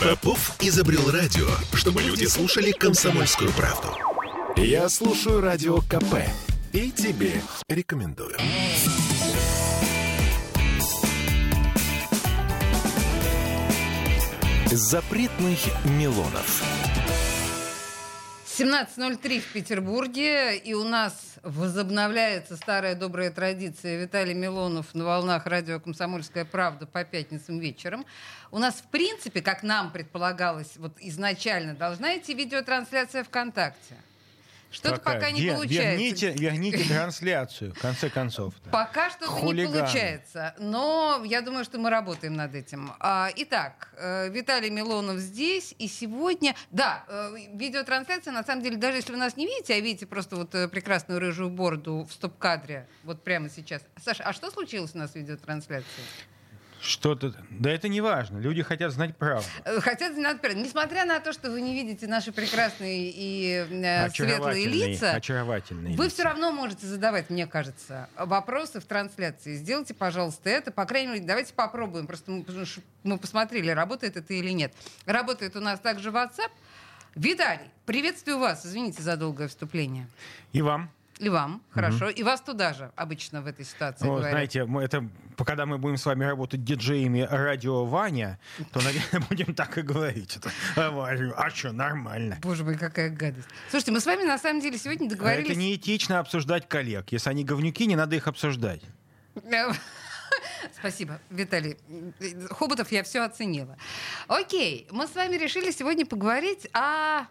Попов изобрел радио, чтобы люди слушали комсомольскую правду. Я слушаю радио КП и тебе рекомендую. Запретных Милонов. 17.03 в Петербурге, и у нас возобновляется старая добрая традиция Виталий Милонов на волнах радио «Комсомольская правда» по пятницам вечером. У нас, в принципе, как нам предполагалось вот изначально, должна идти видеотрансляция ВКонтакте. Что-то пока не Ве- получается. Верните, верните трансляцию, в конце концов. Пока что не Хулиганы. получается, но я думаю, что мы работаем над этим. А, итак, э, Виталий Милонов здесь, и сегодня... Да, э, видеотрансляция, на самом деле, даже если вы нас не видите, а видите просто вот э, прекрасную рыжую бороду в стоп-кадре, вот прямо сейчас. Саша, а что случилось у нас в видеотрансляции? Что-то... Да это не важно. Люди хотят знать правду. Э, Хотя, надо сказать, несмотря на то, что вы не видите наши прекрасные и э, светлые лица, очаровательные Вы лица. все равно можете задавать, мне кажется, вопросы в трансляции. Сделайте, пожалуйста, это. По крайней мере, давайте попробуем. Просто мы, мы посмотрели, работает это или нет. Работает у нас также WhatsApp. Виталий, приветствую вас. Извините за долгое вступление. И вам. И вам, хорошо. И вас туда же обычно в этой ситуации Ну, говорят. знаете, мы это, когда мы будем с вами работать диджеями радио Ваня, то, наверное, будем так и говорить. Это, а, а что, нормально. Боже мой, какая гадость. Слушайте, мы с вами на самом деле сегодня А договорились... Это неэтично обсуждать коллег. Если они говнюки, не надо их обсуждать. Спасибо, Виталий. Хоботов я все оценила. Окей, мы с вами решили сегодня поговорить о...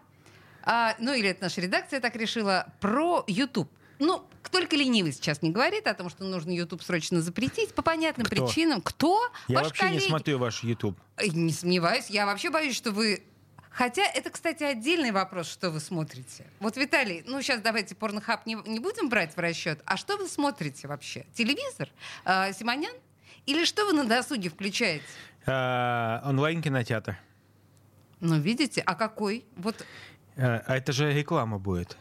о- ну, или это наша редакция так решила, про YouTube. Ну, только ленивый сейчас не говорит о том, что нужно YouTube срочно запретить по понятным Кто? причинам. Кто? Я Ваши вообще не коллеги. смотрю ваш YouTube. Ой, Не сомневаюсь. Я вообще боюсь, что вы... Хотя это, кстати, отдельный вопрос, что вы смотрите. Вот, Виталий, ну сейчас давайте порнохаб не, не будем брать в расчет. А что вы смотрите вообще? Телевизор? А, Симонян? Или что вы на досуге включаете? А, Онлайн-кинотеатр. Ну, видите, а какой? Вот, А а это же реклама будет.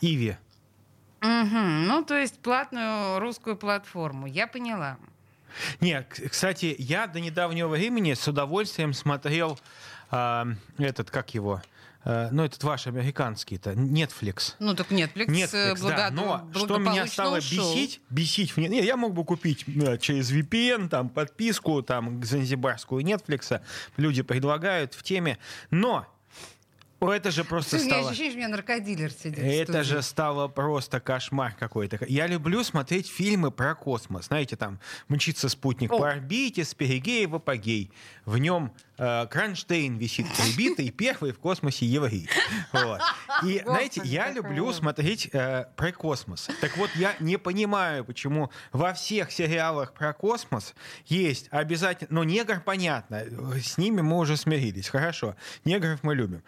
Иви. Мгм, ну, то есть платную русскую платформу. Я поняла. Нет, к- кстати, я до недавнего времени с удовольствием смотрел а, этот, как его, А, ну, этот ваш американский-то, Netflix. Ну, так Netflix, э, Netflix, да. благо- Но что меня стало ушел. бесить, бесить, в не- не, я мог бы купить э, через VPN, там, подписку, там, занзибарскую Netflix, люди предлагают в теме, но о, это же просто меня стало... ощущение, что у меня наркодилер сидит. Это же стало просто кошмар какой-то. Я люблю смотреть фильмы про космос. Знаете, там мчится спутник О. по орбите, с перигея в апогей. В нем Кронштейн висит прибитый, первый в космосе еврей. Вот. И, знаете, я люблю смотреть э, про космос. Так вот, я не понимаю, почему во всех сериалах про космос есть обязательно... Ну, негр, понятно, с ними мы уже смирились, хорошо. Негров мы любим.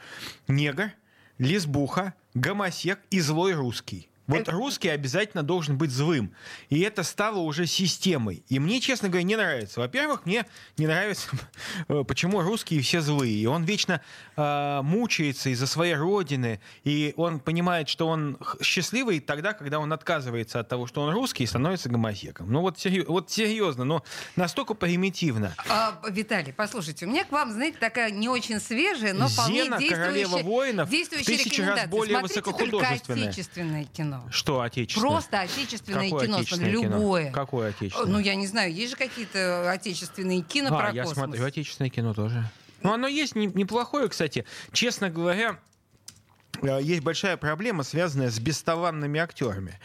Негр, лесбуха, гомосек и злой русский. Вот русский обязательно должен быть злым. И это стало уже системой. И мне, честно говоря, не нравится. Во-первых, мне не нравится, почему русские все злые. И он вечно э, мучается из-за своей родины. И он понимает, что он счастливый тогда, когда он отказывается от того, что он русский, и становится гомосеком. Ну вот, серьё- вот серьезно, но настолько примитивно. А, Виталий, послушайте, у меня к вам, знаете, такая не очень свежая, но вполне Зена, действующая, королева воинов, действующая тысячу раз более Смотрите только высокохудожественное. отечественное кино. Что отечественное? Просто отечественное Какое кино, отечественное смотри, кино? любое. Какое отечественное? Ну, я не знаю, есть же какие-то отечественные кино а, про я космос. смотрю отечественное кино тоже. Ну, оно есть не- неплохое, кстати. Честно говоря, э, есть большая проблема, связанная с бесталанными актерами.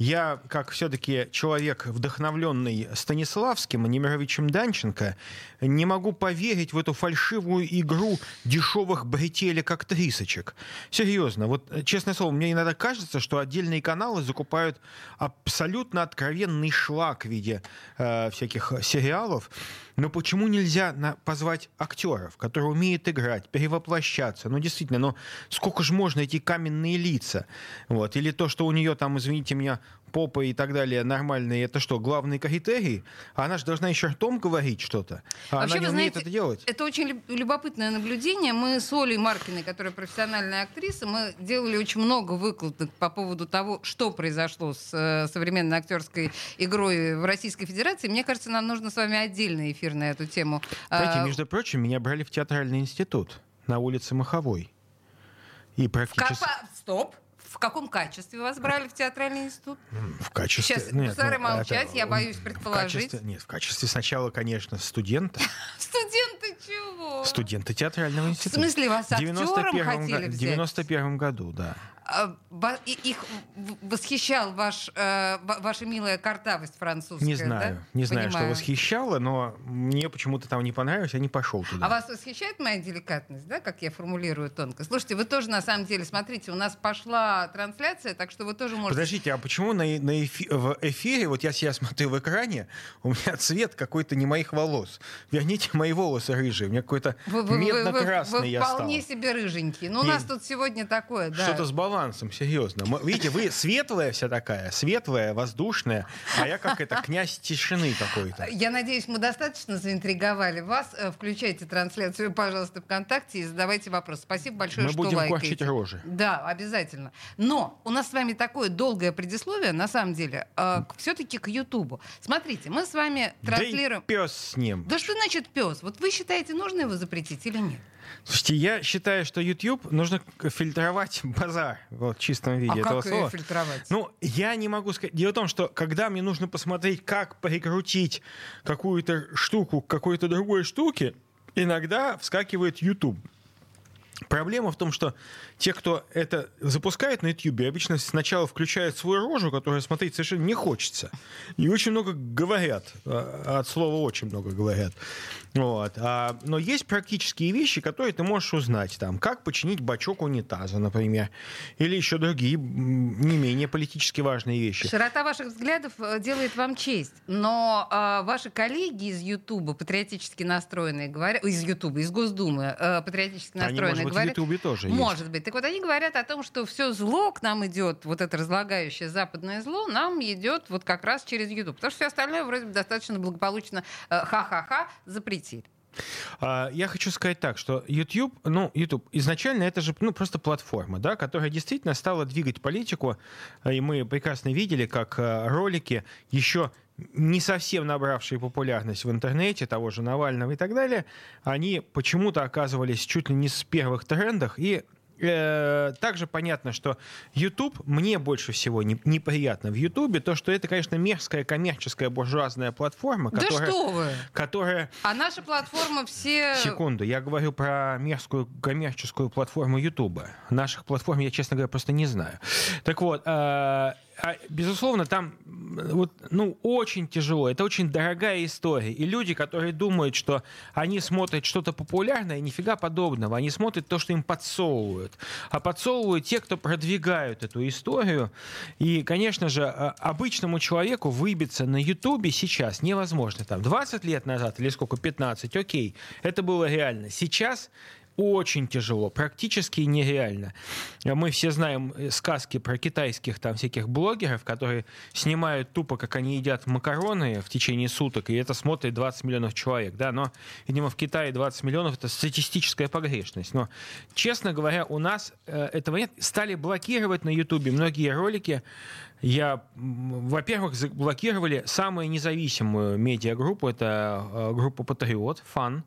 Я, как все-таки человек, вдохновленный Станиславским и Немировичем Данченко, не могу поверить в эту фальшивую игру дешевых бретелек-актрисочек. Серьезно, вот э, честное слово, мне иногда кажется, что отдельные каналы закупают абсолютно откровенный шлак в виде э, всяких сериалов. Но почему нельзя на- позвать актеров, которые умеют играть, перевоплощаться? Ну, действительно, ну, сколько же можно эти каменные лица. Вот. Или то, что у нее там, извините меня, попа и так далее нормальные, это что, главные критерии? Она же должна еще ртом говорить что-то. А Вообще, она не вы умеет знаете, это делать. Это очень любопытное наблюдение. Мы с Олей Маркиной, которая профессиональная актриса, мы делали очень много выкладок по поводу того, что произошло с э, современной актерской игрой в Российской Федерации. Мне кажется, нам нужно с вами отдельный эфир на эту тему. Знаете, А, между прочим, меня брали в театральный институт на улице Маховой. И в практически... Стоп. В каком качестве вас брали в театральный институт? В качестве... Сейчас, нет, ну, молчать, это- я боюсь в предположить. качестве- нет, в качестве сначала, конечно, студента. Студенты чего? Студенты театрального В института. смысле, вас В актером 91 хотели го- в взять? 91 году, да. А, Их восхищал ваш, э, ва- ваша милая картавость французская, Не знаю, да? не знаю, что Понимаю. восхищало, но мне почему-то там не понравилось, я не пошел туда. А вас восхищает моя деликатность, да, как я формулирую тонко? Слушайте, вы тоже, на самом деле, смотрите, у нас пошла трансляция, так что вы тоже можете... Подождите, а почему на, на эфи- в эфире, вот я себя смотрю в экране, у меня цвет какой-то не моих волос. Верните мои волосы рыжие, у меня какой-то Вы, вы- вы- вы- медно-красный вы я стал. вполне себе рыженький. Ну, у нас тут сегодня такое, да. Что-то с балансом, серьезно. Видите, вы светлая вся такая, светлая, воздушная, а я как это, князь тишины какой-то. Я надеюсь, мы достаточно заинтриговали вас. Э, Включайте трансляцию, пожалуйста, ВКонтакте и задавайте вопрос. Спасибо большое, Мы что будем лайкаете. корчить рожи. Да, обязательно. Но у нас с вами такое долгое предисловие, на самом деле, все-таки к Ютубу. Смотрите, мы с вами транслируем... Да пес с ним. Да что значит пес? Вот вы считаете, нужно его запретить или нет? Слушайте, я считаю, что YouTube нужно фильтровать базар вот, в чистом виде а этого как слова. фильтровать? Ну, я не могу сказать. Дело в том, что когда мне нужно посмотреть, как прикрутить какую-то штуку к какой-то другой штуке, иногда вскакивает YouTube. Проблема в том, что те, кто это запускает на YouTube, обычно сначала включают свою рожу, которую смотреть совершенно не хочется. И очень много говорят. а, От слова очень много говорят. Вот. А, но есть практические вещи, которые ты можешь узнать. Там, как починить бачок унитаза, например. Или еще другие не менее политически важные вещи. Широта ваших взглядов э, делает вам честь, но э, ваши коллеги из Ютуба, патриотически настроенные, говорят, из Ютуба, из Госдумы, э, патриотически Они, настроенные, может быть, в говорят, Ютубе тоже есть. может быть. Так вот, они говорят о том, что все зло к нам идет, вот это разлагающее западное зло, нам идет вот как раз через Ютуб. Потому что все остальное вроде бы достаточно благополучно э, ха-ха-ха запретили. А, Я хочу сказать так, что YouTube, ну, YouTube изначально это же ну, просто платформа, да, которая действительно стала двигать политику, и мы прекрасно видели, как а, ролики еще не совсем набравшие популярность в интернете, того же Навального и так далее, они почему-то оказывались чуть ли не с первых трендах и э, также понятно, что YouTube мне больше всего не- неприятно в YouTube, то, что это, конечно, мерзкая коммерческая буржуазная платформа, Да которая, что вы! которая А наша платформа все... Секунду, я говорю про мерзкую коммерческую платформу Ютуба. Наших платформ я, честно говоря, просто не знаю. Так вот, а, безусловно, там вот, ну, очень тяжело. Это очень дорогая история. И люди, которые думают, что они смотрят что-то популярное, нифига подобного. Они смотрят то, что им подсовывают. А подсовывают те, кто продвигают эту историю. И, конечно же, а, обычному человеку выбиться на Ютубе сейчас невозможно. Там 20 лет назад или сколько, 15, окей, это было реально. Сейчас очень тяжело, практически нереально. Мы все знаем э, сказки про китайских там всяких блогеров, которые снимают тупо, как они едят макароны в течение суток, и это смотрит 20 миллионов человек, да, но, видимо, в Китае 20 миллионов — это статистическая погрешность. Но, честно говоря, у нас э, этого нет. Стали блокировать на Ютубе многие ролики, я, во-первых, заблокировали самую независимую медиагруппу, это э, группа Патриот, Фан,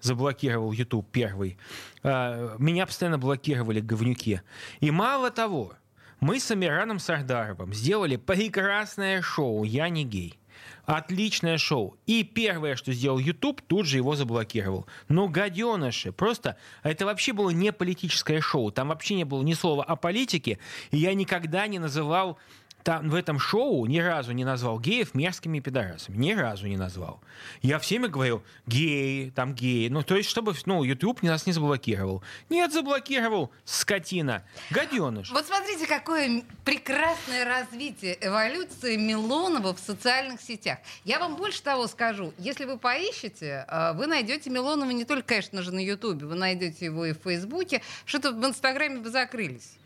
заблокировал YouTube первый. Э, Меня постоянно блокировали говнюки. И мало того, мы с Амираном Сардаровым сделали прекрасное шоу «Я не гей». Отличное шоу. И первое, что сделал YouTube, тут же его заблокировал. Ну, гаденыши. Просто это вообще было не политическое шоу. Там вообще не было ни слова о политике. И я никогда не называл там, в этом шоу ни разу не назвал геев мерзкими пидорасами. Ни разу не назвал. Я всеми говорил, геи, там геи. Ну, то есть, чтобы ну, YouTube нас не заблокировал. Нет, заблокировал, скотина. Гаденыш. Вот смотрите, какое прекрасное развитие эволюции Милонова в социальных сетях. Я вам больше того скажу. Если вы поищете, э, вы найдете Милонова не только, конечно же, на Ютубе, вы найдете его и в Фейсбуке. Что-то в Инстаграме вы закрылись.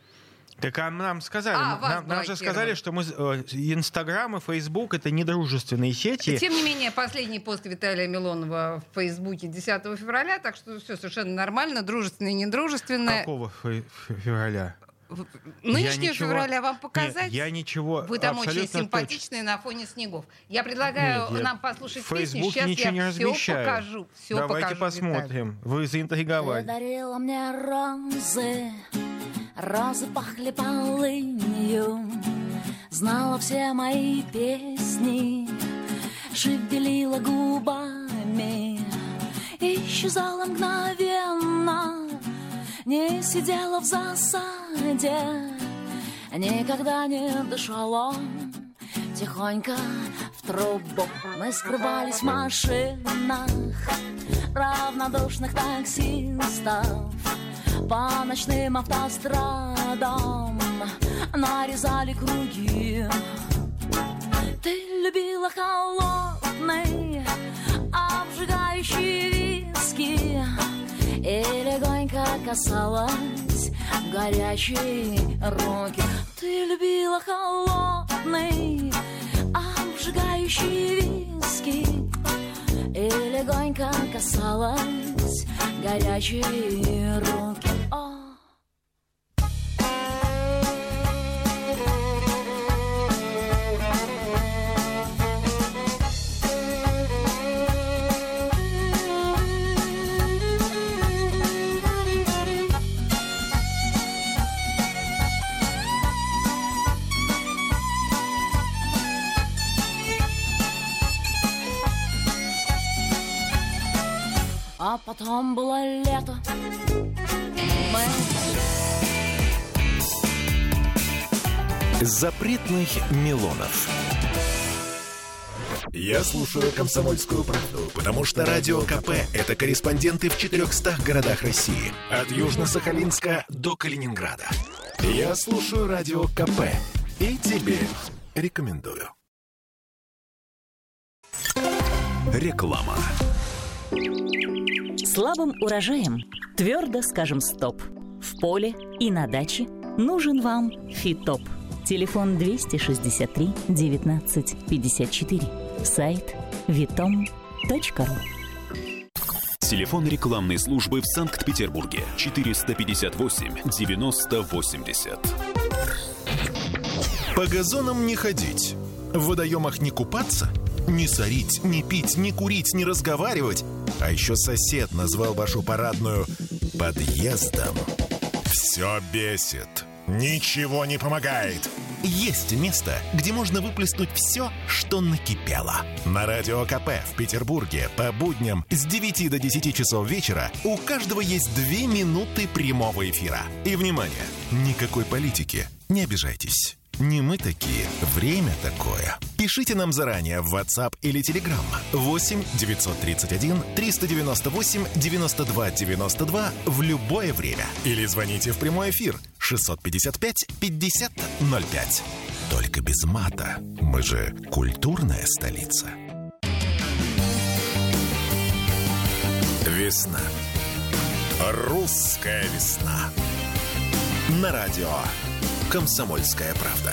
Так а нам сказали, А, нам, нам же сказали, что мы э, Инстаграм и Фейсбук это недружественные сети. Тем не менее, последний пост Виталия Милонова в Фейсбуке 10 февраля, так что все совершенно нормально, дружественное и недружественное. Какого фе- фе- февраля? Нынешнего ничего- февраля вам Нет, показать? я ничего Вы там очень симпатичные на фоне снегов. Я предлагаю Нет, я нам послушать в песню. Сейчас ничего я не все размещаю. покажу. Все Давайте покажу, Виталий. посмотрим. Вы Ты заинтриговали. дарила мне розы, розы пахли полынью, знала все мои песни, шевелила губами, исчезала мгновенно, не сидела в засаде, никогда не дышала. Тихонько в трубу мы скрывались в машинах равнодушных таксистов По ночным автострадам нарезали круги. Ты любила холодный, обжигающий виски И легонько касалась горячей руки. Ты любила холодный, обжигающий виски и легонько касалась горячей руки. О. А потом было лето. Мы Запретных Милонов. Я слушаю «Комсомольскую правду», потому что «Радио КП» — это корреспонденты в 400 городах России. От Южно-Сахалинска до Калининграда. Я слушаю «Радио КП» и тебе рекомендую. Реклама. Слабым урожаем твердо скажем стоп. В поле и на даче нужен вам Фитоп. Телефон 263 19 54. Сайт vitom.ru Телефон рекламной службы в Санкт-Петербурге 458 90 80. По газонам не ходить, в водоемах не купаться, не сорить, не пить, не курить, не разговаривать. А еще сосед назвал вашу парадную подъездом. Все бесит. Ничего не помогает. Есть место, где можно выплеснуть все, что накипело. На Радио КП в Петербурге по будням с 9 до 10 часов вечера у каждого есть 2 минуты прямого эфира. И, внимание, никакой политики. Не обижайтесь. Не мы такие, время такое. Пишите нам заранее в WhatsApp или Telegram 8 931 398 92 92 в любое время. Или звоните в прямой эфир 655 50 05. Только без мата. Мы же культурная столица. Весна. Русская весна. На радио «Комсомольская правда».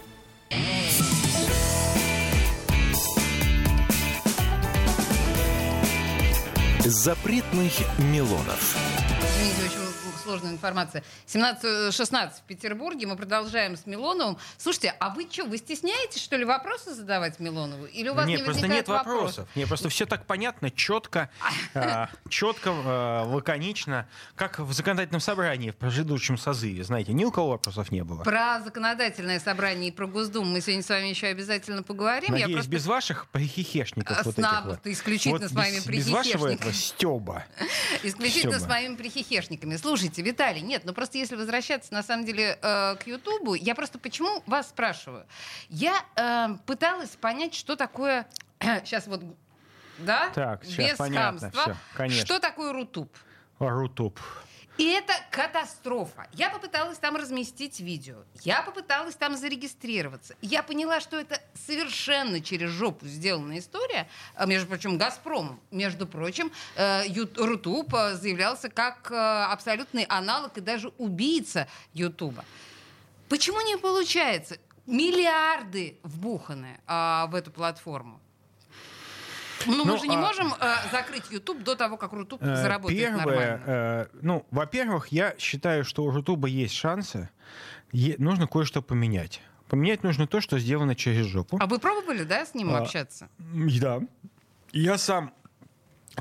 Запретных Милонов. Сложная информация. 17-16 в Петербурге. Мы продолжаем с Милоновым. Слушайте, а вы что, вы стесняетесь, что ли, вопросы задавать Милонову? Или у вас нет, не просто нет вопросов. Нет, просто все так понятно, четко, э, четко, э, лаконично, как в законодательном собрании в предыдущем созыве. Знаете, ни у кого вопросов не было. Про законодательное собрание и про Госдуму мы сегодня с вами еще обязательно поговорим. Надеюсь, Я просто... без ваших прихихешников вот с этих вот. исключительно Вот с моими без, без вашего прихихешниками. этого стеба. Исключительно с моими прихихешниками. Слушайте, Виталий, нет, ну просто если возвращаться на самом деле э, к Ютубу, я просто почему вас спрашиваю? Я э, пыталась понять, что такое... Сейчас вот... Да? Так, сейчас Без понятно хамства. всё, конечно. Что такое Рутуб? Рутуб. И это катастрофа. Я попыталась там разместить видео. Я попыталась там зарегистрироваться. Я поняла, что это совершенно через жопу сделанная история. А, Между прочим, Газпром, между прочим, э, Рутуб заявлялся как э, абсолютный аналог и даже убийца Ютуба. Почему не получается? Миллиарды вбуханы а, в эту платформу. Ну, мы Ну, же не а- можем э, закрыть YouTube до того, как Рутуб Э, заработает Первое, нормально. э, ну, во-первых, я считаю, что у Рутуба есть шансы. Е- нужно кое-что поменять. Поменять нужно то, что сделано через жопу. А вы пробовали, да, с ним А, общаться? Да. Я сам,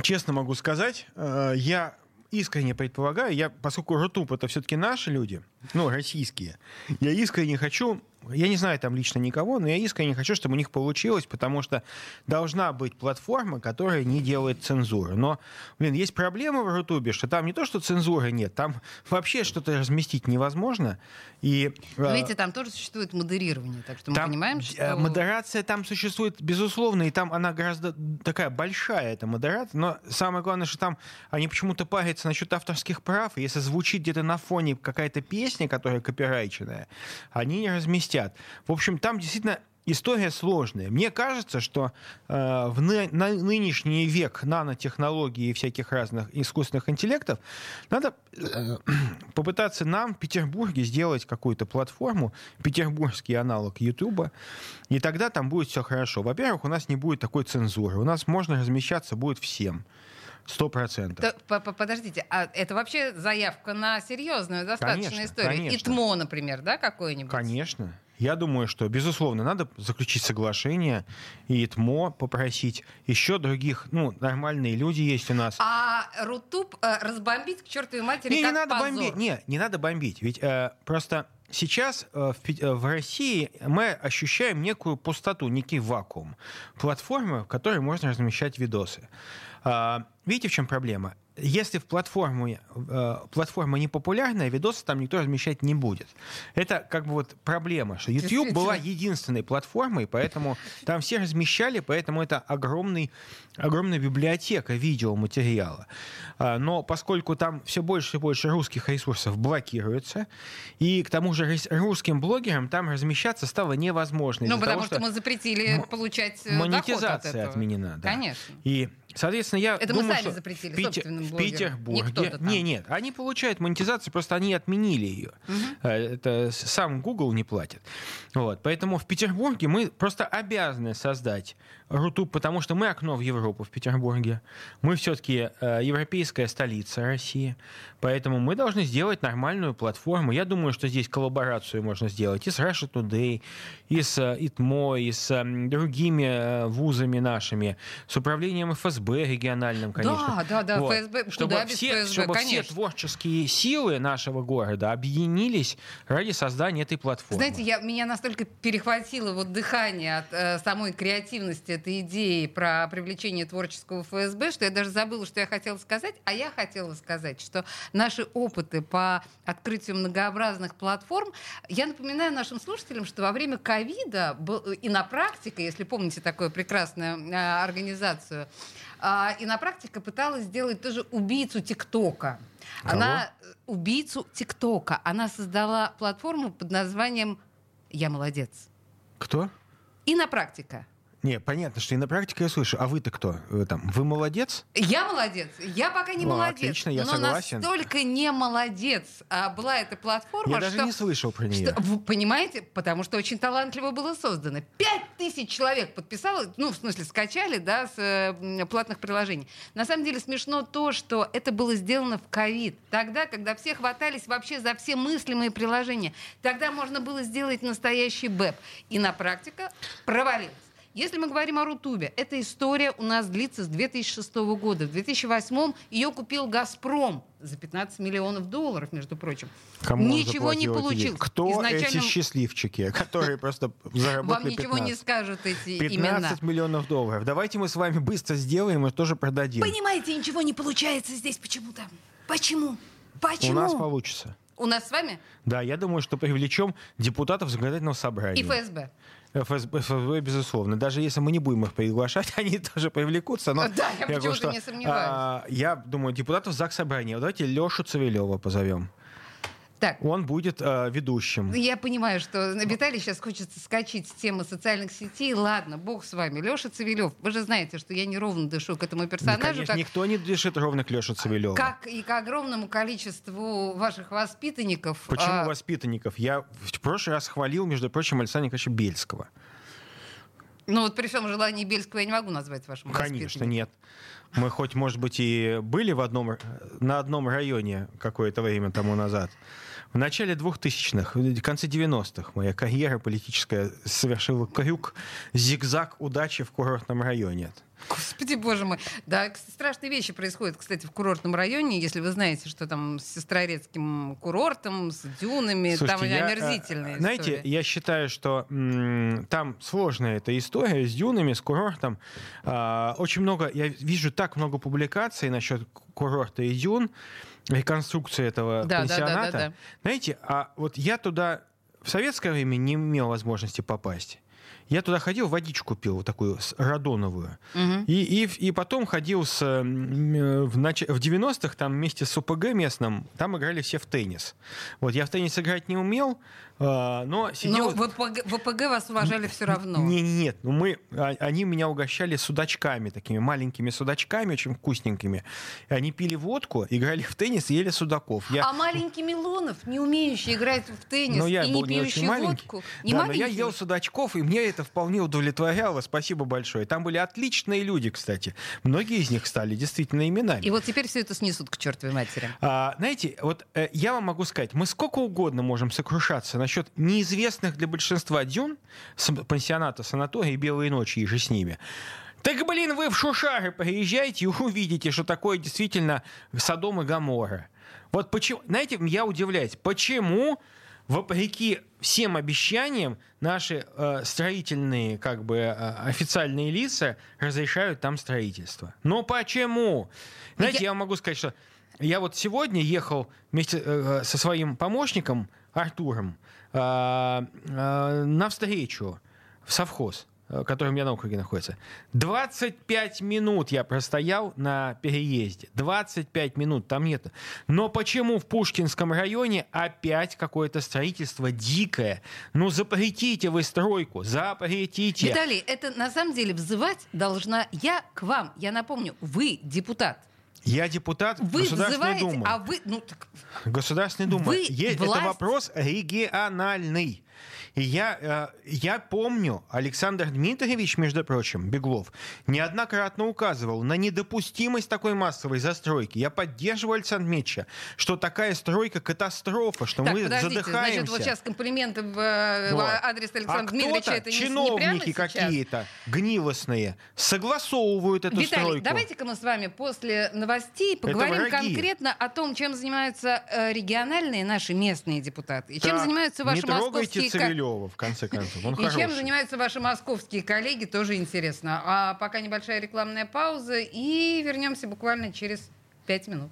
честно могу сказать, э, я искренне предполагаю, я, поскольку Рутуб это все-таки наши люди, ну, российские, я искренне хочу, я не знаю там лично никого, но я искренне хочу, чтобы у них получилось, потому что должна быть платформа, которая не делает цензуру. Но, блин, есть проблема в Рутубе, что там не то, что цензуры нет, там вообще что-то разместить невозможно. И, Но э, видите, там тоже существует модерирование, так что мы там, понимаем, э, что... Модерация там существует, безусловно, и там она гораздо такая большая, эта модерация. Но самое главное, что там они почему-то парятся насчет авторских прав, и если звучит где-то на фоне какая-то песня, которая копирайченная, они не разместят. В общем, там действительно история сложная. Мне кажется, что э, в ны- на нынешний век нанотехнологий и всяких разных искусственных интеллектов надо э, попытаться нам в Петербурге сделать какую-то платформу, петербургский аналог Ютуба, и тогда там будет все хорошо. Во-первых, у нас не будет такой цензуры. У нас можно размещаться будет всем. Сто процентов. Подождите, а это вообще заявка на серьезную достаточно Конечно, историю? конечно. ИТМО, например, да, какое-нибудь? Конечно. Я думаю, что, безусловно, надо заключить соглашение и ИТМО попросить. Еще других, ну, нормальные люди есть у нас. А Рутуб э, разбомбить к чертовой матери Не, не как надо позор. бомбить. Не, не надо бомбить. Ведь э, просто сейчас э, в, э, в России мы ощущаем некую пустоту, некий вакуум. Платформы, в которой можно размещать видосы. А, видите, в чем проблема? Если в платформу, э, платформа не популярная, видосы там никто размещать не будет. Это как бы вот проблема, что YouTube была единственной платформой, поэтому там все размещали, поэтому это огромный, огромная библиотека видеоматериала. А, Но поскольку там все больше и больше русских ресурсов блокируется, и к тому же рус- русским блогерам там размещаться стало невозможно. Ну, потому того, что мы запретили получать э, доход от монетизация этого. отменена. Да. Конечно. И, соответственно, я Это мы думаю, сами что запретили в, Пите- собственным в Петербурге... Не, нет, они получают монетизацию, просто они отменили ее. Это с- сам Google не платит. Вот, поэтому в Петербурге мы просто обязаны создать Рутуб, потому что мы окно в Европу в Петербурге. Мы все-таки европейская столица России. Поэтому мы должны сделать нормальную платформу. Я думаю, что здесь коллаборацию можно сделать и с Russia Today, и с э, ИТМО, и с м, другими э, вузами нашими, с управлением ФСБ региональным, конечно. Да, да, да, Вот. ФСБ, Чтобы, куда без все, ФСБ, чтобы все конечно. творческие силы нашего города объединились ради создания этой платформы. Знаете, я, меня настолько перехватило вот дыхание от э, самой креативности этой идеи про привлечение творческого ФСБ, что я даже забыла, что я хотела сказать. А я хотела сказать, что наши опыты по открытию многообразных платформ, я напоминаю нашим слушателям, что во время ковида был- и на практике, если помните такую прекрасную э, организацию, а, и на практике пыталась сделать тоже убийцу ТикТока. Она э, убийцу ТикТока. Она создала платформу под названием «Я молодец». Кто? И на практика. Не, понятно, что и на практике я слышу. А вы-то кто? Вы там, вы молодец? Я молодец. Я пока не Ну, молодец. отлично, я но согласен. настолько не молодец а, была эта платформа, Я даже что... не слышал про нее. Что, вы понимаете, потому что очень талантливо было создано. Пять тысяч человек подписало, ну, в смысле, скачали, да, с э, платных приложений. На самом деле смешно то, что это было сделано в ковид. Тогда, когда все хватались вообще за все мыслимые приложения. Тогда можно было сделать настоящий БЭП. И на практика провалилась. Если мы говорим о Рутубе, эта история у нас длится с 2006 года. В 2008 ее купил «Газпром» за 15 миллионов долларов, между прочим. Кому Ничего не получил. Кто Изначально эти счастливчики, которые просто заработали Вам ничего 15? не скажут эти 15 имена. миллионов долларов. Давайте мы с вами быстро сделаем и тоже продадим. Понимаете, ничего не получается здесь почему-то. Почему? Почему? У нас получится. У нас с вами Да, я думаю, что привлечем депутатов законодательного собрания. и ФСБ. ФСБ, ФСБ, безусловно. Даже если мы не будем их приглашать, они тоже привлекутся. Но Да, я почему-то не сомневаюсь. а, я думаю, депутатов ЗАГС Собрания. Давайте Лешу Цивилева позовем. Так, Он будет а, ведущим. я понимаю, что на Виталий сейчас хочется скачать с темы социальных сетей. Ладно, бог с вами. Леша Цивилев, вы же знаете, что я неровно дышу к этому Да, персонажу. конечно, как- никто не дышит ровно к Леше Цивилеву. как и к огромному количеству ваших воспитанников. Почему а, воспитанников? Я в прошлый раз хвалил, между прочим, Александра Николаевича Бельского. Ну вот при всем желании Бельского я не могу назвать вашим Конечно, нет. Мы хоть, может быть, и были в одном, на одном районе какое-то время тому назад. В начале 2000-х, в конце 90-х моя карьера политическая совершила крюк, зигзаг удачи в курортном районе. Господи, боже мой. Да, страшные вещи происходят, кстати, в курортном районе. Если вы знаете, что там с Сестрорецким курортом, с дюнами, там Слушайте, я, омерзительные э, Знаете, истории. я считаю, что м, там сложная эта история с дюнами, с курортом. А, очень много, я вижу так много публикаций насчет курорта и дюн, реконструкции этого Да, да, да, да, пансионата. да. Знаете, а вот я туда в советское время не имел возможности попасть. Я туда ходил, водичку пил, вот такую радоновую. Мгм. И, и, и потом ходил с, э, в, нач... в 90-х там вместе с УПГ местным, там играли все в теннис. Вот я в теннис играть не умел, но сидел... Но в ОПГ, в ОПГ вас уважали все равно. Не, не, нет, ну мы, а- они меня угощали судачками, такими маленькими судачками, очень вкусненькими. Они пили водку, играли в теннис ели судаков. Я, А маленький Милонов, не умеющий играть в теннис но я и был не не пьющий очень маленький. водку. Не да, но я ел судачков, и мне это вполне удовлетворяло. Спасибо большое. Там были отличные люди, кстати. Многие из них стали действительно именами. И вот теперь все это снесут к чертовой матери. А, знаете, вот э, я вам могу сказать, мы сколько угодно можем сокрушаться насчет неизвестных для большинства дюн, пансионата, санатория и белые ночи и же с ними. Так, блин, вы в Шушары приезжайте и увидите, что такое действительно Содом и Гамора. Вот почему, знаете, я удивляюсь, почему, вопреки всем обещаниям, наши э, строительные, как бы, э, официальные лица разрешают там строительство. Но почему? Знаете, Я- я, вам могу сказать, что я вот сегодня ехал вместе э, со своим помощником Артуром э, э, навстречу в совхоз, э, который у меня на округе находится. 25 минут я простоял на переезде. 25 минут, там нет. Но почему в Пушкинском районе опять какое-то строительство дикое? Ну запретите вы стройку, запретите. Виталий, это на самом деле взывать должна я к вам. Я напомню, вы депутат. Я депутат Вы Государственной взываете, Думы. а вы... Ну, так, Государственной Думы. Вы Е- власть- Это вопрос региональный. И я, э, я помню, Александр Дмитриевич, между прочим, Беглов, неоднократно указывал на недопустимость такой массовой застройки. Я поддерживаю Александра Дмитриевича, что такая стройка катастрофа, что так, мы подождите, задыхаемся. значит, вот сейчас комплименты в э, Вот. адрес Александра а Дмитриевича, это не, не чиновники сейчас? какие-то гнилостные согласовывают эту Виталий, стройку. давайте-ка мы с вами после новостей поговорим конкретно о том, чем занимаются э, региональные наши местные депутаты. И чем Так, занимаются ваши не московские... ко- Цивилева, в конце концов. Он И чем хороший. занимаются ваши московские коллеги, тоже интересно. А пока небольшая рекламная пауза, и вернемся буквально через пять минут.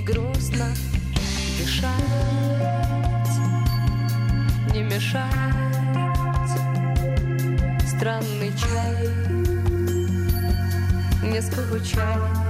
грустно дышать, не мешать. Странный чай, не скучать.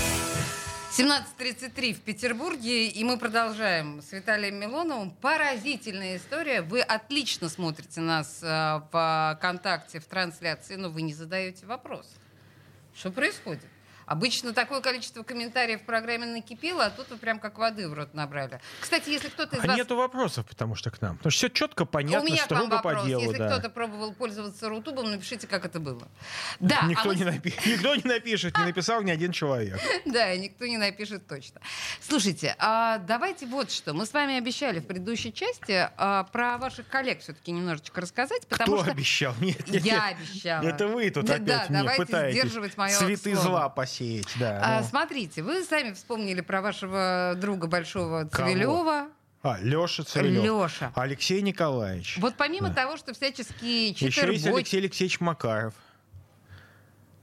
17.33 в Петербурге, и мы продолжаем с Виталием Милоновым. Поразительная история. Вы отлично смотрите нас э, в ВКонтакте в трансляции, но вы не задаете вопрос. Что происходит? Обычно такое количество комментариев в программе накипело, а тут вы прям как воды в рот набрали. Кстати, если кто-то из А вас... нету вопросов, потому что к нам. Потому что все четко, У понятно, меня к вам строго по вопрос. делу. Если да. кто-то пробовал пользоваться Рутубом, напишите, как это было. Да, Никто, а мы не напи- Никто не напишет, не написал ни один человек. Да, никто не напишет точно. Слушайте, а давайте вот что. Мы с вами обещали в предыдущей части а, про ваших коллег все-таки немножечко рассказать, потому Кто что обещал? Нет, нет, я нет. обещала. Это вы тут Да, опять да, мне давайте пытаетесь сдерживать моё цветы слово. зла посеять. Да, А, ну. смотрите, вы сами вспомнили про вашего друга большого? Цивилева. А, Леша Цивилев. Лёша. Алексей Николаевич. Вот помимо того, что всяческие Еще есть. Алексей Алексеевич Макаров.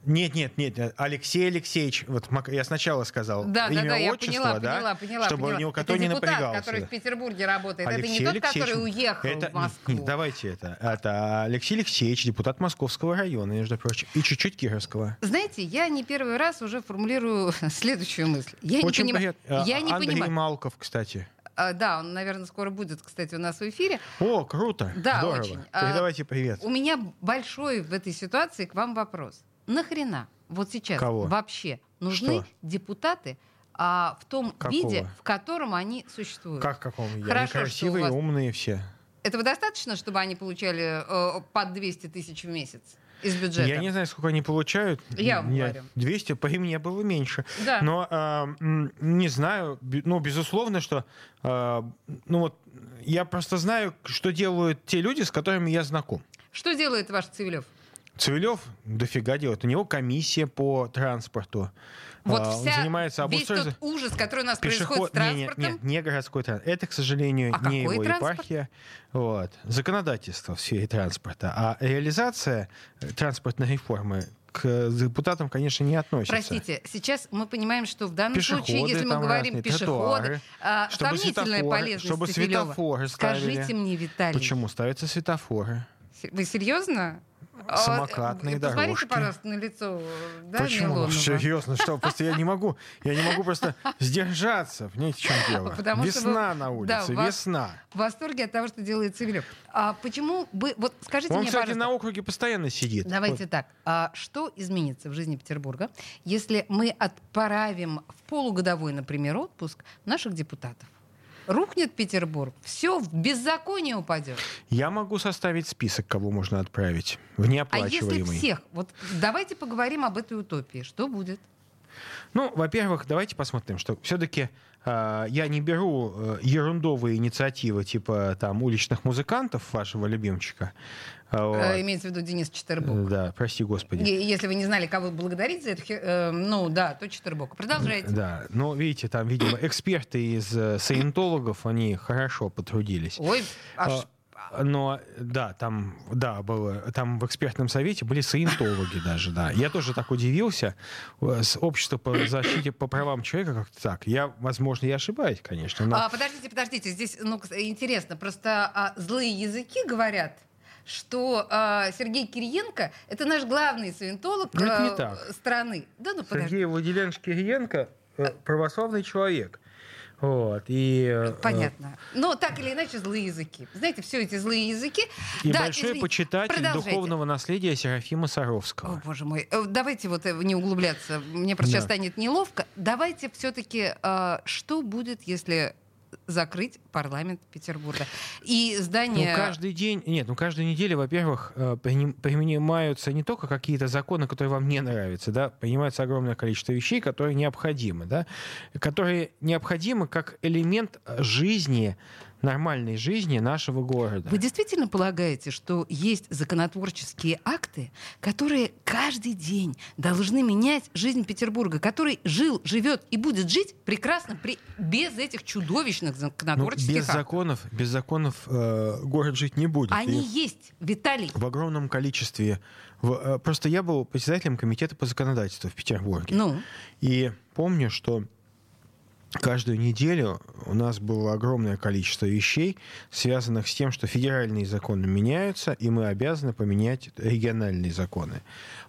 Нет, нет, нет, нет, Алексей Алексеевич, вот я сначала сказал Да, да, имя, да, я отчество, поняла, да, поняла, поняла. чтобы поняла. ни у это кого не напрягался. который в Петербурге работает. это Алексей не тот, Алексеевич- который уехал это, в Москву. не, давайте это. Это Алексей Алексеевич, депутат Московского района, между прочим, и чуть-чуть Кировского. Знаете, я не первый раз уже формулирую следующую мысль. Я Очень не приятно. А, Я не Андрей понимаю. Малков, кстати. А, да, он, наверное, скоро будет, кстати, у нас в эфире. О, круто. Да, Здорово. очень. А, Передавайте привет. У меня большой в этой ситуации к вам вопрос. Нахрена вот сейчас Кого? вообще нужны Что? депутаты а, в том Какого? виде, в котором они существуют? Как каком? Они Хорошо, у красивые, вас- умные все. Этого достаточно, чтобы они получали э, под 200 тысяч в месяц из бюджета? Я не знаю, сколько они получают. Я вам говорю. 200, по мне было меньше. Да. Но м, не знаю, ну, безусловно, что... а, ну, вот я просто знаю, что делают те люди, с которыми я знаком. Что делает ваш Цивилев? Цивилев дофига делает. У него комиссия по транспорту. Вот А, он вся, занимается весь обустройством... тот ужас, который у нас происходит Пешеход... с Не, не, транспортом. не, городской транспорт. Это, к сожалению, А не его транспорт? епархия. Вот. Законодательство в сфере транспорта. А реализация э, транспортной реформы к депутатам, конечно, не относится. Простите, сейчас мы понимаем, что в данном Пешеходы случае, если мы говорим разные, пешеходы, тротуары, а, сомнительная светофоры- полезность чтобы Цивилева. светофоры ставили. Скажите мне, Виталий, Почему ставятся светофоры? вы серьезно? А, Самокатные Посмотрите, дорожки. пожалуйста, на лицо э, да, Почему? Милонова. Серьезно, что? Просто я не могу. Я не могу просто сдержаться. Понимаете, в чем дело? Потому Весна вы- на да, улице, вас- весна. В восторге от того, что делает Цивилев. А почему бы... Вот скажите Он, мне, кстати, пожалуйста, на округе постоянно сидит. Давайте так. А что изменится в жизни Петербурга, если мы отправим в полугодовой, например, отпуск наших депутатов? Рухнет Петербург, все в беззаконие упадет. Я могу составить список, кого можно отправить в А если неоплачиваемый. всех? Вот давайте поговорим об этой утопии. Что будет? Ну, во-первых, давайте посмотрим, что все-таки я не беру э, ерундовые инициативы типа там уличных музыкантов вашего любимчика. А, вот. Э, Имеется в виду Денис Четербок. Да, прости господи. И- Если вы не знали, кого благодарить за это, э, ну да, то Четербока. Продолжайте. Да, но видите, там, видимо, эксперты из э, саентологов, они хорошо потрудились. Ой, аж... А, Но да, там, да, было, там в экспертном совете были саентологи даже, да. Я тоже так удивился. С общества по защите по правам человека как-то так. Я, возможно, я ошибаюсь, конечно, но А, подождите, подождите, здесь ну, интересно, просто а, злые языки говорят, что а, Сергей Кириенко это наш главный саентолог Ну, это не а, так. страны. Да, ну подожди. Сергей Владимирович Кириенко э, православный человек. Вот, и... э, Понятно. Но так или иначе злые языки. Знаете, все эти злые языки. И Да, большой извините, почитатель продолжайте. духовного наследия Серафима О, Саровского. боже мой. Э, Давайте вот э, не углубляться. Мне просто Да. сейчас станет неловко. Давайте все-таки, что будет, если закрыть парламент Петербурга? И Ну, здание... каждый день, нет, ну, каждую неделю, во-первых, э, приним- принимаются не только какие-то законы, которые вам не нравятся, да, принимается огромное количество вещей, которые необходимы, да, которые необходимы как элемент жизни, нормальной жизни нашего города. Вы действительно полагаете, что есть законотворческие акты, которые каждый день должны менять жизнь Петербурга, который жил, живет и будет жить прекрасно при... без этих чудовищных Ну, законотворческих без актов? законов, без законов э, город жить не будет. Они И- есть, Виталий. в огромном количестве. В- э, Просто я был председателем комитета по законодательству в Петербурге. Ну, И помню, что каждую неделю у нас было огромное количество вещей, связанных с тем, что федеральные законы меняются, и мы обязаны поменять региональные законы.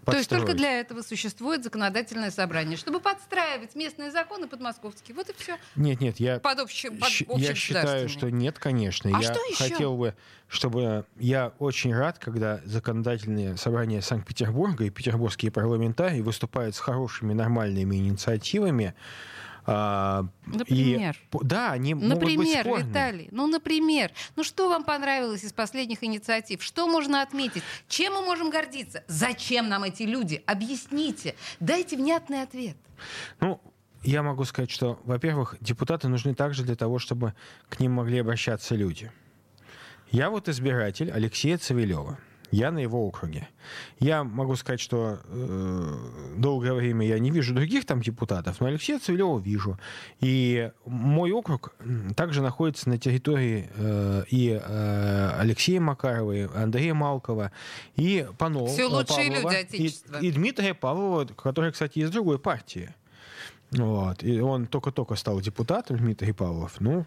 то есть только Подстроить. для этого существует законодательное собрание, чтобы подстраивать местные законы под московские. Вот и все. Нет, нет, я, Под общем, под щ- я считаю, что нет, конечно. А я что еще? хотел бы, чтобы... Я очень рад, когда законодательные собрания Санкт-Петербурга и петербургские парламентарии выступают с хорошими, нормальными инициативами. А, и Например? по- да, они могут быть Например. Виталий, ну, например, ну что вам понравилось из последних инициатив? Что можно отметить? Чем мы можем гордиться? Зачем нам эти люди? Объясните. Дайте внятный ответ. Ну, я могу сказать, что, во-первых, депутаты нужны также для того, чтобы к ним могли обращаться люди. Я вот избиратель Алексея Цивилева. Я на его округе. Я могу сказать, что э, долгое время я не вижу других там депутатов, но Алексея Цивилева вижу. И мой округ также находится на территории э, и э, Алексея Макарова, и Андрея Малкова, и Панова. Всё лучшие Павлова, люди Отечества. И, и Дмитрия Павлова, который, кстати, из другой партии. Вот. И он только-только стал депутатом, Дмитрий Павлов. Ну,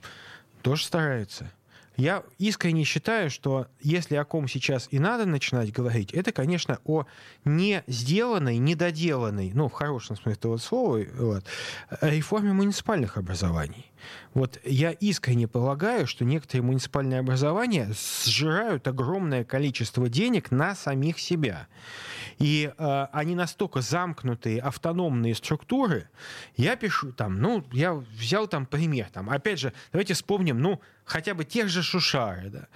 тоже старается. Я искренне считаю, что если о ком сейчас и надо начинать говорить, это, конечно, о не сделанной, недоделанной, ну, в хорошем смысле этого слова, вот, реформе муниципальных образований. Вот я искренне полагаю, что некоторые муниципальные образования сжирают огромное количество денег на самих себя. И э, они настолько замкнутые, автономные структуры. Я пишу там, ну, я взял там пример. Там, опять же, давайте вспомним, ну, хотя бы тех же Шушары. Да.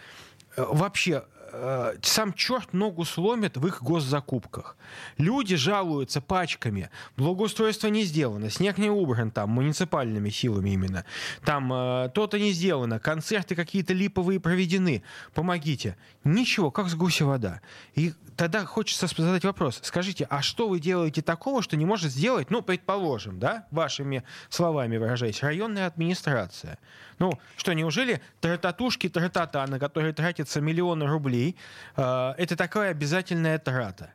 Э, Вообще, э, сам черт ногу сломит в их госзакупках. Люди жалуются пачками. Благоустройство не сделано, снег не убран там, муниципальными силами именно. Там э, то-то не сделано, концерты какие-то липовые проведены. Помогите. Ничего, как с гуся вода. И тогда хочется задать вопрос. Скажите, а что вы делаете такого, что не может сделать, ну, предположим, да, вашими словами выражаясь, районная администрация? Ну, что, неужели трататушки тратата, на которые тратятся миллионы рублей, э, это такая обязательная трата?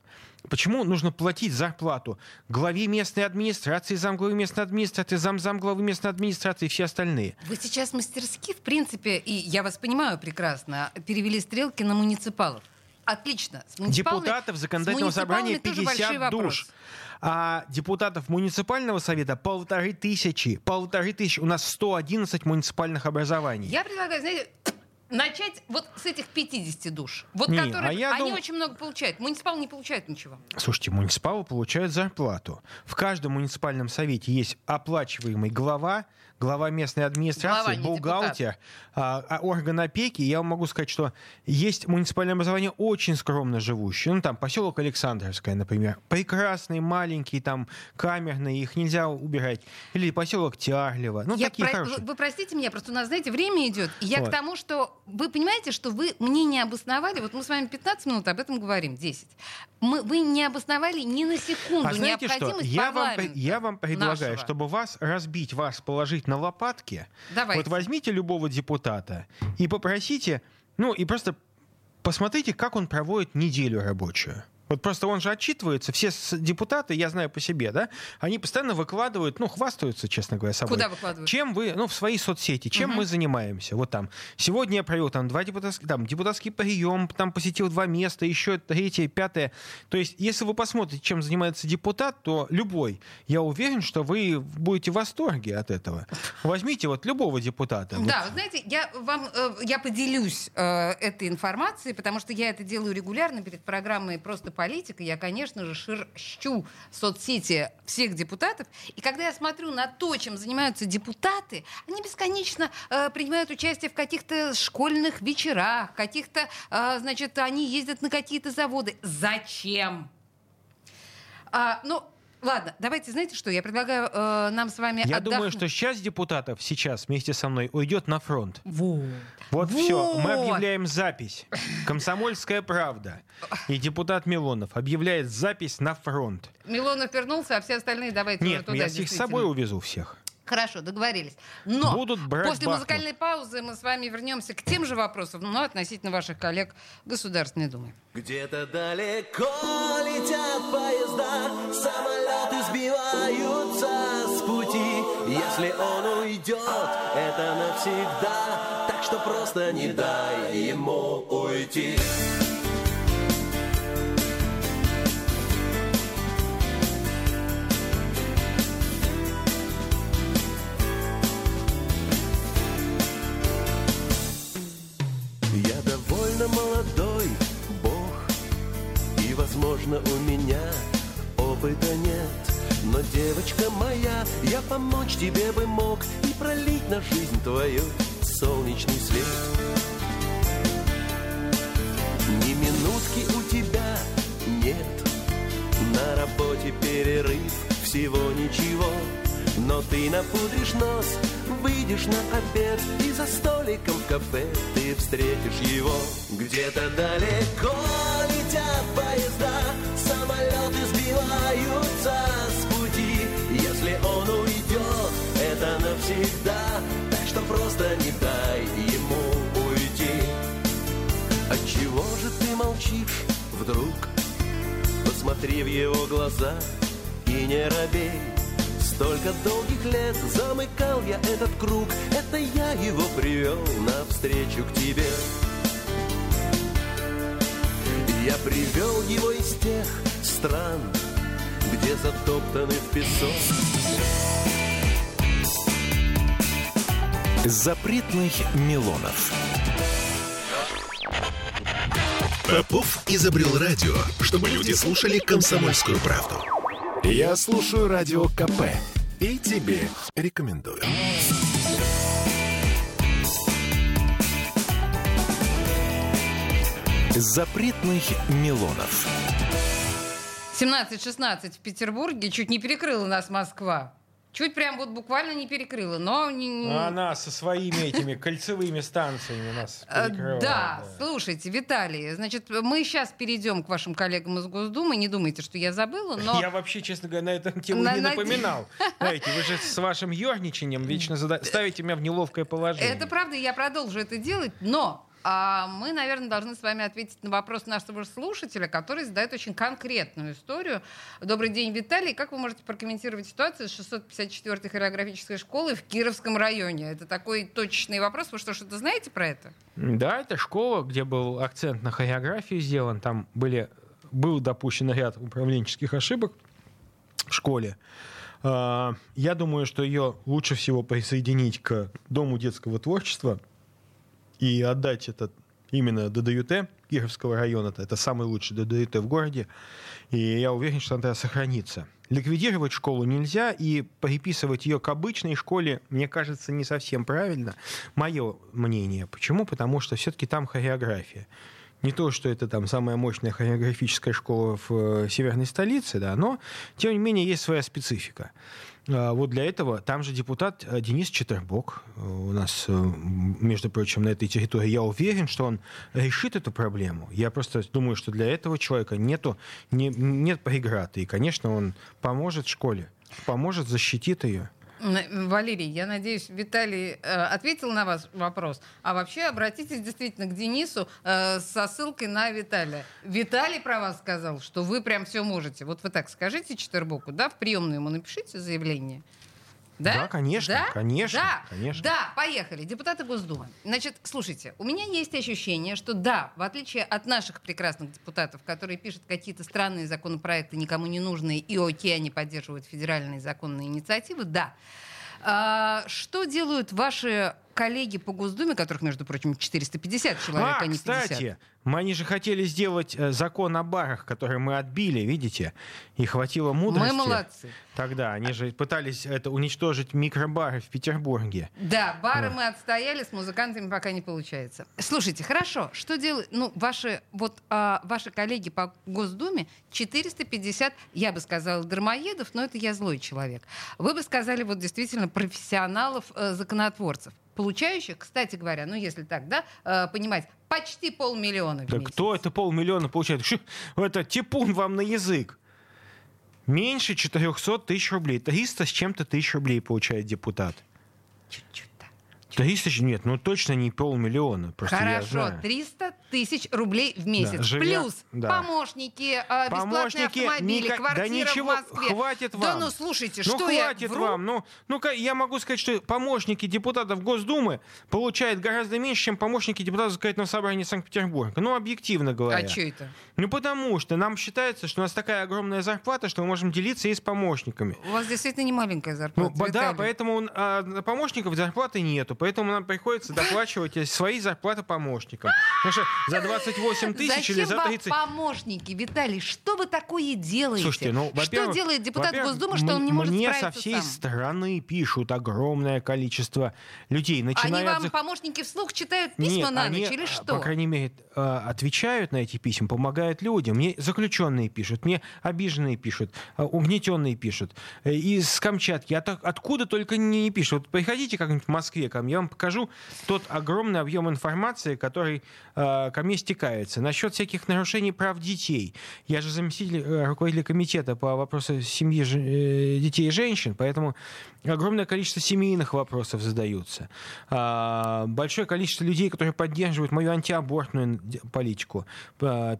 Почему нужно платить зарплату главе местной администрации, замглавы местной администрации, зам-зам главы местной администрации и все остальные? Вы сейчас мастерски, в принципе, и я вас понимаю прекрасно, перевели стрелки на муниципалов. Отлично. Депутатов законодательного собрания муниципалами тоже большой 50 вопрос. душ. А депутатов муниципального совета полторы тысячи. Полторы тысячи. У нас 111 муниципальных образований. Я предлагаю, знаете, начать вот с этих 50 душ. Вот Не, которые, а я они дум- очень много получают. Муниципал не получает ничего. Слушайте, муниципалы получают зарплату. В каждом муниципальном совете есть оплачиваемый глава, глава местной администрации, Глава, бухгалтер, а, а, орган опеки. Я вам могу сказать, что есть муниципальное образование очень скромно живущее. Ну, там, поселок Александровское, например. Прекрасный, маленький, там, камерный, их нельзя убирать. Или поселок Тярлево. Ну, Я такие про- хорошие. Вы, вы простите меня, просто у нас, знаете, время идет. И я Вот. к тому, что вы понимаете, что вы мне не обосновали, вот мы с вами 15 минут об этом говорим, 10. Мы, вы не обосновали ни на секунду А знаете что? необходимость Я вам, я вам предлагаю, нашего. чтобы вас разбить, вас положить на лопатки. Давайте. Вот возьмите любого депутата и попросите, ну и просто посмотрите, как он проводит неделю рабочую. Вот просто он же отчитывается, все депутаты, я знаю по себе, да, они постоянно выкладывают, ну, хвастаются, честно говоря, собой. Куда выкладывают? Чем вы, ну, в свои соцсети, чем мы занимаемся? Вот там, сегодня я провел там два депутатских, там, депутатский прием, там посетил два места, еще третье, пятое. То есть, если вы посмотрите, чем занимается депутат, то любой, я уверен, что вы будете в восторге от этого. Возьмите вот любого депутата. Вот Да, вы знаете, я вам э, я поделюсь э, этой информацией, потому что я это делаю регулярно перед программой «Просто политика». Я, конечно же, шерщу соцсети всех депутатов. И когда я смотрю на то, чем занимаются депутаты, они бесконечно э, принимают участие в каких-то школьных вечерах, каких-то, э, значит, они ездят на какие-то заводы. Зачем? А, ну, ладно, давайте, знаете что, я предлагаю э, нам с вами Я отдохнуть. думаю, что часть депутатов сейчас вместе со мной уйдет на фронт. Вот. Вот, все, мы объявляем запись. Комсомольская правда. И депутат Милонов объявляет запись на фронт. Милонов вернулся, а все остальные давайте Нет, туда. я их с собой увезу всех. Хорошо, договорились. Но Будут брать после Бахмут. музыкальной паузы мы с вами вернемся к тем же вопросам, но относительно ваших коллег в Государственной Думе. Где-то далеко летят поезда, самолеты сбиваются с пути. Если он уйдет, это навсегда, так что просто не дай ему уйти. Помочь тебе бы мог И пролить на жизнь твою солнечный свет. Ни минутки у тебя нет На работе перерыв, всего ничего. Но ты напудришь нос, выйдешь на обед И за столиком в кафе ты встретишь его. Где-то далеко летят поезда Самолеты сбиваются это навсегда Так что просто не дай ему уйти. Отчего же ты молчишь вдруг? Посмотри в его глаза и не робей. Столько долгих лет замыкал я этот круг Это я его привел навстречу к тебе. Я привел его из тех стран Где затоптаны в песок Запретных Милонов. Попов изобрел радио, чтобы люди слушали комсомольскую правду. Я слушаю радио КП и тебе рекомендую. Запретных Милонов. 17-16 в Петербурге чуть не перекрыла нас Москва. Чуть прям вот буквально не перекрыла, но... А Она со своими этими кольцевыми станциями нас Э, перекрывает, Да, слушайте, Виталий, значит, мы сейчас перейдем к вашим коллегам из Госдумы. Не думайте, что я забыла, но... Я вообще, честно говоря, на эту тему не на- напоминал. Знаете, вы же с вашим ерничанием вечно зада- ставите меня в неловкое положение. Это правда, я продолжу это делать, но а, мы, наверное, должны с вами ответить на вопрос нашего слушателя, который задает очень конкретную историю. Добрый день, Виталий. Как вы можете прокомментировать ситуацию с 654-й хореографической школой в Кировском районе? Это такой точечный вопрос. Вы что, что-то знаете про это? Да, это школа, где был акцент на хореографию сделан. Там были, был допущен ряд управленческих ошибок в школе. А, Я думаю, что ее лучше всего присоединить к Дому детского творчества и отдать это именно ДДЮТ Кировского района. Это самый лучший ДДЮТ в городе. И я уверен, что она сохранится. Ликвидировать школу нельзя, и приписывать ее к обычной школе, мне кажется, не совсем правильно. Мое мнение. Почему? Потому что все-таки там хореография. Не то, что это там самая мощная хореографическая школа в э, северной столице, да, но, тем не менее, есть своя специфика. А, Вот для этого там же депутат э, Денис Четербок э, у нас, между прочим, на этой территории. Я уверен, что он решит эту проблему. Я просто думаю, что для этого человека нету, не, нет преград. И, конечно, он поможет школе, поможет, защитит ее. Валерий, я надеюсь, Виталий э, ответил на ваш вопрос. А вообще обратитесь действительно к Денису э, со ссылкой на Виталия. Виталий про вас сказал, что вы прям все можете. Вот вы так скажите Четербоку, да, в приемную ему напишите заявление. Да? Да, конечно, Да? конечно, Да, конечно. да, поехали. Депутаты Госдумы. Значит, слушайте, у меня есть ощущение, что да, в отличие от наших прекрасных депутатов, которые пишут какие-то странные законопроекты, никому не нужные, и окей, они поддерживают федеральные законные инициативы, да. А, что делают ваши коллеги по Госдуме, которых, между прочим, 450 человек, а, а, не 50? кстати, мы они же хотели сделать э, закон о барах, который мы отбили, видите? И хватило мудрости. Мы молодцы. Тогда они же пытались это уничтожить микробары в Петербурге. Да, бары мы отстояли, с музыкантами пока не получается. Слушайте, хорошо, что делают, ну, ваши, вот, а, ваши коллеги по Госдуме, 450, я бы сказала, дармоедов, но это я злой человек. Вы бы сказали, вот, действительно, профессионалов, э, законотворцев, получающих, кстати говоря, ну, если так, да, э, понимать, почти полмиллиона в Да месяц. кто это полмиллиона получает? Это типун вам на язык. Меньше 400 тысяч рублей. 300 с чем-то тысяч рублей получает депутат. Чуть-чуть, да. 300 тысяч, нет, ну точно не полмиллиона. Просто Хорошо, знаю. 300 тысяч рублей в месяц. живя- Плюс да. помощники, э, бесплатные автомобили, ника- квартира да ничего, в Москве. хватит Да вам. ну слушайте, Ну что я хватит вру? вам. Ну, ну-ка, я могу сказать, что помощники депутатов Госдумы получают гораздо меньше, чем помощники депутатов Законодательного собрания Санкт-Петербурга. Ну, объективно говоря. А что это? Ну, потому что нам считается, что у нас такая огромная зарплата, что мы можем делиться и с помощниками. У вас действительно не маленькая Ну, зарплата. ба- да, поэтому а, помощников зарплаты нету, поэтому нам приходится доплачивать свои зарплаты помощникам. Потому что за 28 тысяч или за вам 30... помощники, Виталий? Что вы такое делаете? Слушайте, ну, что делает депутат Госдумы, что он не может Мне со справиться всей сам? страны пишут огромное количество людей, Они начиная вам, от... помощники, вслух читают письма Нет, на они, ночь или а, что? По крайней мере, э, отвечают на эти письма, помогают людям. Мне заключенные пишут, мне обиженные пишут, э, угнетенные пишут. Э, Из Камчатки, от- откуда только не пишут. Вот приходите как-нибудь в Москве ко мне, я вам покажу тот огромный объем информации, который э, ко мне стекается. Насчет всяких нарушений прав детей. Я же заместитель э, руководителя комитета по вопросам семьи, э, детей и женщин, поэтому огромное количество семейных вопросов задаются. А, Большое количество людей, которые поддерживают мою антиабортную политику,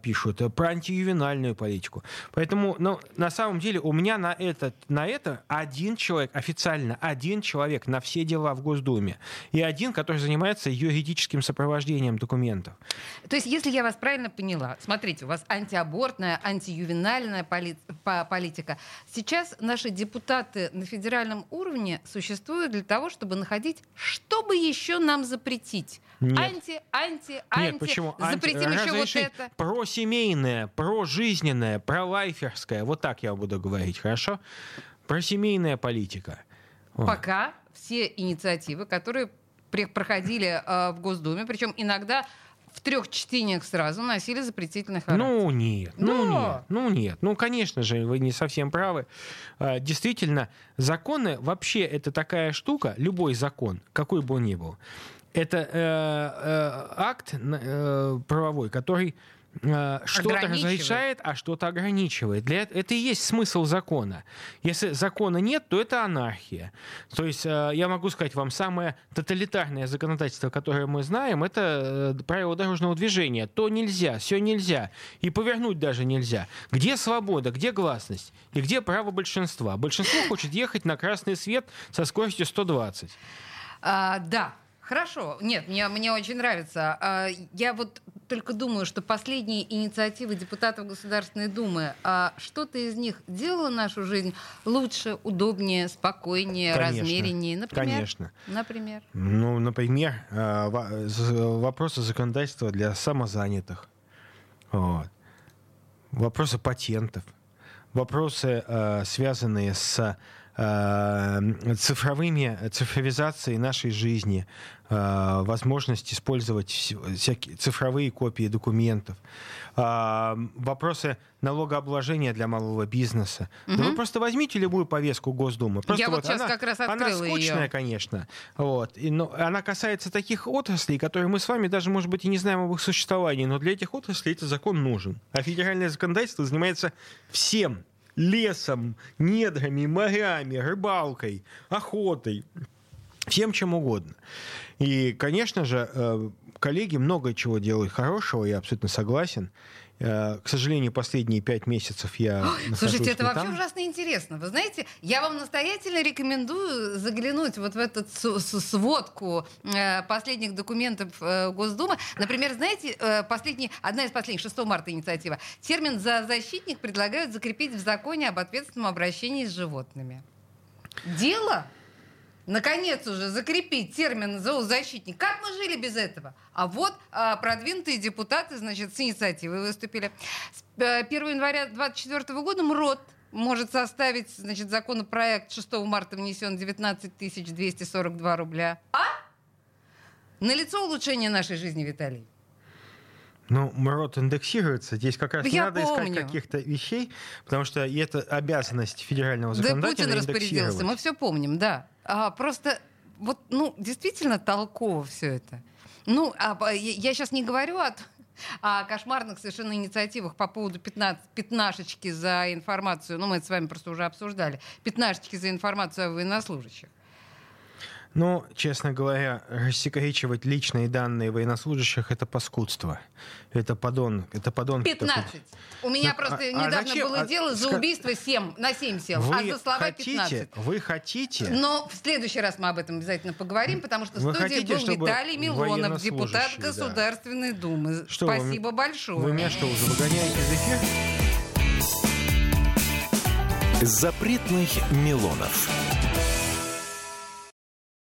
пишут, э, про антиювенальную политику. Поэтому, ну, на самом деле, у меня на, этот, на это один человек, официально один человек на все дела в Госдуме. И один, который занимается юридическим сопровождением документов. То есть, если я вас правильно поняла, смотрите, у вас антиабортная, антиювенальная поли- по- политика. Сейчас наши депутаты на федеральном уровне существуют для того, чтобы находить, что бы еще нам запретить. Нет. Анти, анти, анти. Нет, почему? Анти- Запретим еще вот разрешить это. Просемейное, прожизненное, пролайферское. Вот так я буду говорить, хорошо? Просемейная политика. Вот. Пока все инициативы, которые проходили э, в Госдуме, причем иногда в трех чтениях сразу носили запретительный характер. Ну нет, ну Да. нет, ну нет. Ну, конечно же, вы не совсем правы. А, Действительно, законы вообще это такая штука, любой закон, какой бы он ни был, это э, э, акт э, правовой, который что-то Ограничивает. разрешает, а что-то ограничивает. Для эт- это и есть смысл закона. Если закона нет, то это анархия. То есть э, я могу сказать вам, самое тоталитарное законодательство, которое мы знаем, это э, правила дорожного движения. То нельзя, все нельзя. И повернуть даже нельзя. Где свобода, где гласность? И где право большинства? Большинство хочет ехать на красный свет со скоростью 120. А, да, хорошо. Нет, мне, мне очень нравится. А, я вот только думаю, что последние инициативы депутатов Государственной Думы, а, что-то из них делало нашу жизнь лучше, удобнее, спокойнее, Конечно. размереннее. Например, Конечно. Например. Ну, например, з- вопросы законодательства для самозанятых. Вот. Вопросы патентов. Вопросы, э, связанные с цифровыми, цифровизацией нашей жизни, э, возможность использовать вс- всякие цифровые копии документов, э, вопросы налогообложения для малого бизнеса. Да вы просто возьмите любую повестку Госдумы. Просто Я вот сейчас она, как раз она открыла скучная, её. конечно. Вот. И, но она касается таких отраслей, которые мы с вами даже, может быть, и не знаем об их существовании, но для этих отраслей этот закон нужен. А федеральное законодательство занимается всем. Лесом, недрами, морями, рыбалкой, охотой, всем чем угодно. И, конечно же, э, коллеги много чего делают хорошего, я абсолютно согласен. Э, К сожалению, последние пять месяцев я нахожусь Слушайте, это не вообще там. ужасно интересно. Вы знаете, я вам настоятельно рекомендую заглянуть вот в эту сводку э, последних документов э, Госдумы. Например, знаете, последний, одна из последних, 6 марта инициатива. Термин «зоозащитник» предлагают закрепить в законе об ответственном обращении с животными. Дело наконец уже закрепить термин зоозащитник. Как мы жили без этого? А вот а, продвинутые депутаты, значит, с инициативой выступили. С э, 1 января 2024 года МРОД может составить, значит, законопроект 6 марта внесен 19 242 рубля. А? Налицо улучшение нашей жизни, Виталий. Ну, МРОД индексируется. Здесь как раз Да не надо помню. искать каких-то вещей, потому что и это обязанность федерального Да законодателя Путин распорядился, мы все помним, да. А, просто вот, ну, действительно толково все это. Ну, а, я, сейчас не говорю о, о кошмарных совершенно инициативах по поводу 15, пятнашечки за информацию. Ну, мы это с вами просто уже обсуждали. Пятнашечки за информацию о военнослужащих. Ну, честно говоря, рассекречивать личные данные военнослужащих — это паскудство. Это подон, это подон. 15. У меня Ну, просто а- а недавно зачем? было А дело за убийство 7, на 7 сел, Вы а за слова хотите, 15. вы хотите, Но в следующий раз мы об этом обязательно поговорим, потому что в Вы студии хотите, был Виталий Милонов, депутат да. Государственной Думы. Что вы- Спасибо большое. вы меня что, уже выгоняете из эфира? Запретных Милонов.